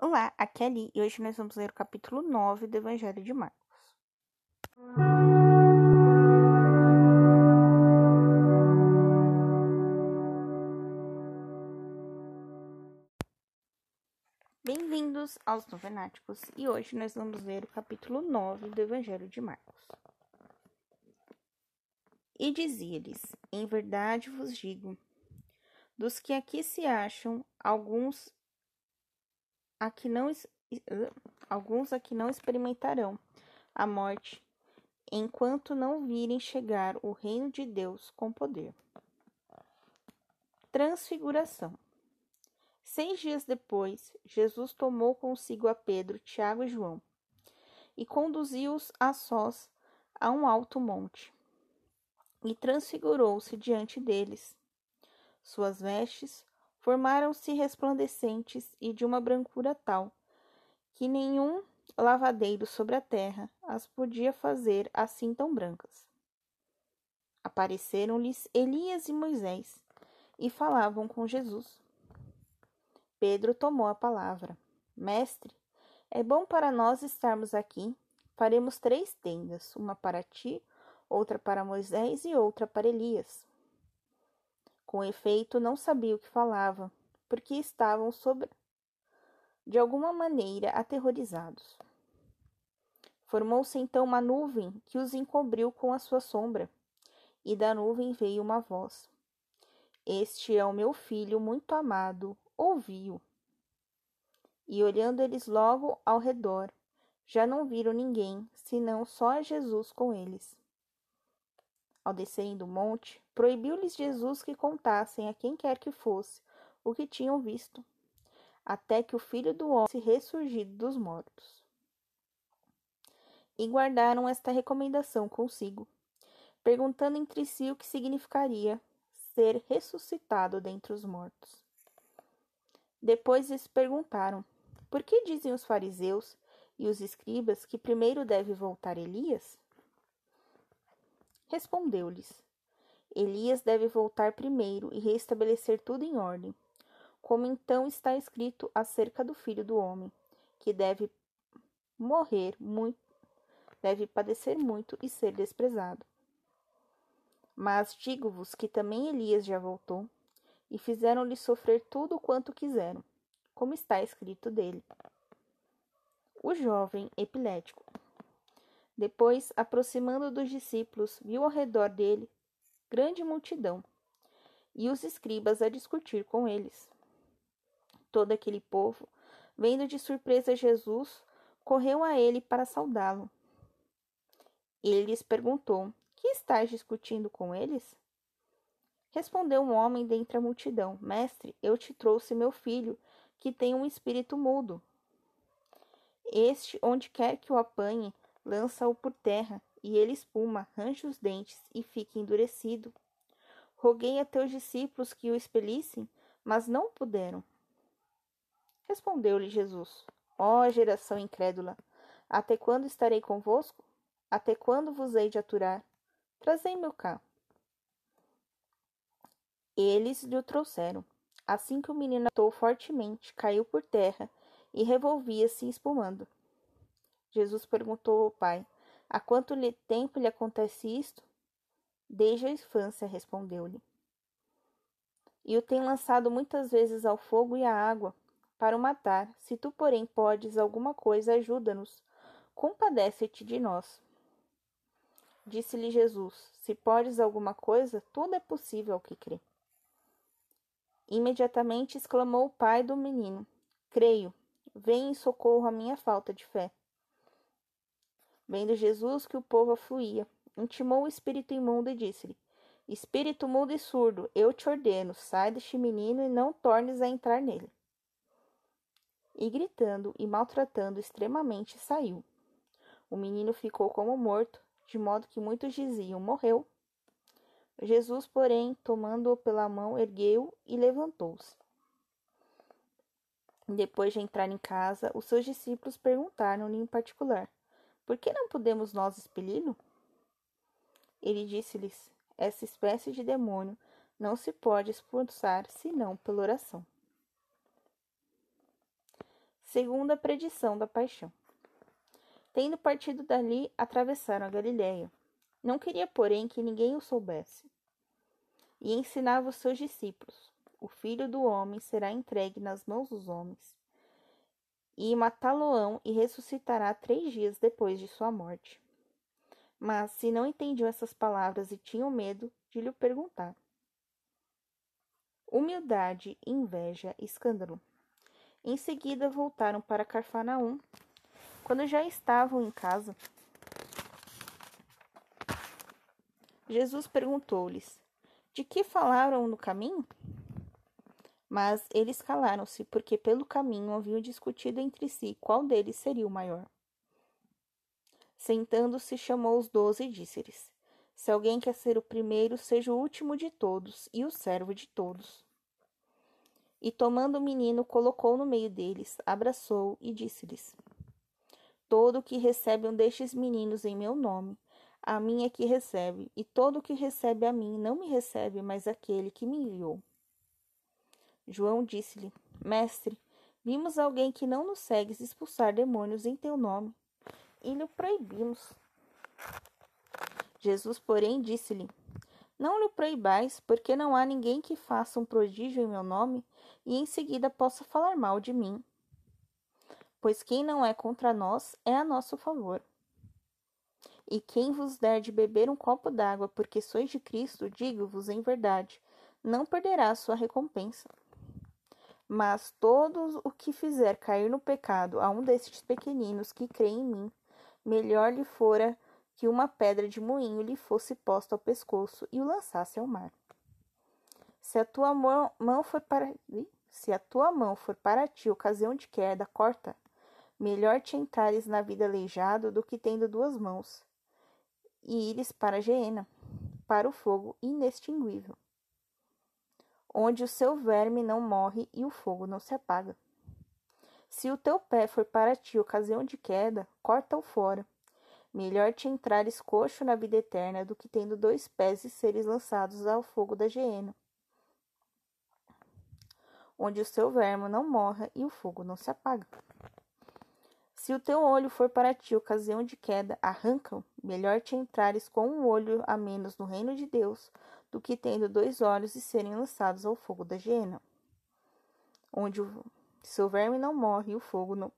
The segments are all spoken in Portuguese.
Olá, aqui é Ali e hoje nós vamos ler o capítulo 9 do Evangelho de Marcos. Bem-vindos aos Novenáticos e hoje nós vamos ler o capítulo 9 do Evangelho de Marcos. E dizia-lhes: Em verdade vos digo, dos que aqui se acham, alguns aqui não alguns aqui não experimentarão a morte enquanto não virem chegar o reino de Deus com poder. Transfiguração. Seis dias depois, Jesus tomou consigo a Pedro, Tiago e João e conduziu-os a sós a um alto monte e transfigurou-se diante deles. Suas vestes formaram-se resplandecentes e de uma brancura tal que nenhum lavadeiro sobre a terra as podia fazer assim tão brancas. Apareceram-lhes Elias e Moisés e falavam com Jesus. Pedro tomou a palavra. Mestre, é bom para nós estarmos aqui. Faremos três tendas, uma para ti, outra para Moisés e outra para Elias. Com efeito, não sabia o que falava, porque estavam sobre de alguma maneira aterrorizados. Formou-se então uma nuvem que os encobriu com a sua sombra, e da nuvem veio uma voz: Este é o meu filho muito amado, ouvi-o. E olhando eles logo ao redor, já não viram ninguém, senão só Jesus com eles. Ao descerem do monte, proibiu-lhes Jesus que contassem a quem quer que fosse o que tinham visto, até que o filho do homem se ressurgido dos mortos. E guardaram esta recomendação consigo, perguntando entre si o que significaria ser ressuscitado dentre os mortos. Depois lhes perguntaram: Por que dizem os fariseus e os escribas que primeiro deve voltar Elias? Respondeu-lhes: Elias deve voltar primeiro e restabelecer tudo em ordem. Como então está escrito acerca do filho do homem, que deve morrer muito, deve padecer muito e ser desprezado. Mas digo-vos que também Elias já voltou, e fizeram-lhe sofrer tudo quanto quiseram, como está escrito dele. O jovem epilético. Depois, aproximando dos discípulos, viu ao redor dele grande multidão e os escribas a discutir com eles. Todo aquele povo, vendo de surpresa Jesus, correu a ele para saudá-lo. Ele lhes perguntou: Que estás discutindo com eles? Respondeu um homem dentre a multidão: Mestre, eu te trouxe meu filho, que tem um espírito mudo. Este, onde quer que o apanhe, lança-o por terra, e ele espuma, range os dentes e fica endurecido. Roguei a teus discípulos que o expelissem, mas não puderam. Respondeu-lhe Jesus: Ó oh, geração incrédula, até quando estarei convosco? Até quando vos hei de aturar? Trazei-me cá. Eles lhe o trouxeram. Assim que o menino atou fortemente, caiu por terra e revolvia-se espumando. Jesus perguntou ao pai: Há quanto tempo lhe acontece isto? Desde a infância, respondeu-lhe. E o tem lançado muitas vezes ao fogo e à água, para o matar. Se tu, porém, podes alguma coisa, ajuda-nos. Compadece-te de nós. Disse-lhe Jesus: Se podes alguma coisa, tudo é possível ao que crê. Imediatamente exclamou o pai do menino: Creio, vem em socorro à minha falta de fé. Vendo Jesus que o povo afluía, intimou o espírito imundo e disse-lhe: Espírito mudo e surdo, eu te ordeno, sai deste menino e não tornes a entrar nele. E gritando e maltratando extremamente, saiu. O menino ficou como morto, de modo que muitos diziam: Morreu. Jesus, porém, tomando-o pela mão, ergueu e levantou-se. Depois de entrar em casa, os seus discípulos perguntaram-lhe em particular: por que não podemos nós expeli-lo? Ele disse-lhes: Essa espécie de demônio não se pode expulsar senão pela oração. Segundo a predição da paixão. Tendo partido dali, atravessaram a Galiléia. Não queria, porém, que ninguém o soubesse. E ensinava os seus discípulos: O filho do homem será entregue nas mãos dos homens, e matá-lo-ão e ressuscitará três dias depois de sua morte. Mas, se não entendiam essas palavras e tinham medo de lhe perguntar. Humildade, inveja, escândalo. Em seguida voltaram para Carfanaum. Quando já estavam em casa, Jesus perguntou-lhes: De que falaram no caminho? Mas eles calaram-se, porque pelo caminho haviam discutido entre si qual deles seria o maior. Sentando-se, chamou os doze e disse-lhes: Se alguém quer ser o primeiro, seja o último de todos e o servo de todos. E tomando o menino, colocou no meio deles, abraçou e disse-lhes: Todo o que recebe um destes meninos em meu nome, a mim é que recebe, e todo o que recebe a mim não me recebe, mas aquele que me enviou. João disse-lhe: Mestre, vimos alguém que não nos segues expulsar demônios em teu nome, e lhe proibimos. Jesus, porém, disse-lhe: Não lhe proibais, porque não há ninguém que faça um prodígio em meu nome e em seguida possa falar mal de mim. Pois quem não é contra nós é a nosso favor. E quem vos der de beber um copo d'água, porque sois de Cristo, digo-vos em verdade, não perderá a sua recompensa. Mas todo o que fizer cair no pecado a um desses pequeninos que creem em mim, melhor lhe fora que uma pedra de moinho lhe fosse posta ao pescoço e o lançasse ao mar. Se a tua mão, mão for para se a tua mão for para ti ocasião de queda, corta. Melhor te entrares na vida aleijado do que tendo duas mãos, e ires para a geena, para o fogo inextinguível, onde o seu verme não morre e o fogo não se apaga. Se o teu pé for para ti ocasião de queda, corta-o fora. Melhor te entrares coxo na vida eterna do que tendo dois pés e seres lançados ao fogo da geena onde o seu verme não morra e o fogo não se apaga. Se o teu olho for para ti ocasião de queda, arranca-o. Melhor te entrares com um olho a menos no reino de Deus do que tendo dois olhos e serem lançados ao fogo da hiena, onde o seu verme não morre e o fogo não,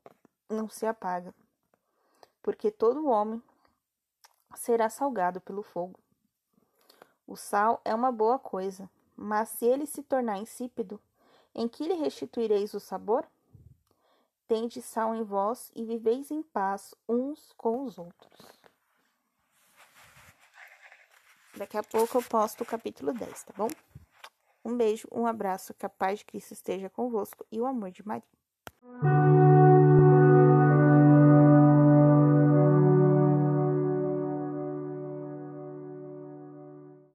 não se apaga. Porque todo homem será salgado pelo fogo. O sal é uma boa coisa, mas se ele se tornar insípido, em que lhe restituireis o sabor? Tende sal em vós e viveis em paz uns com os outros. Daqui a pouco eu posto o capítulo 10, tá bom? Um beijo, um abraço, que a paz de Cristo esteja convosco e o amor de Maria.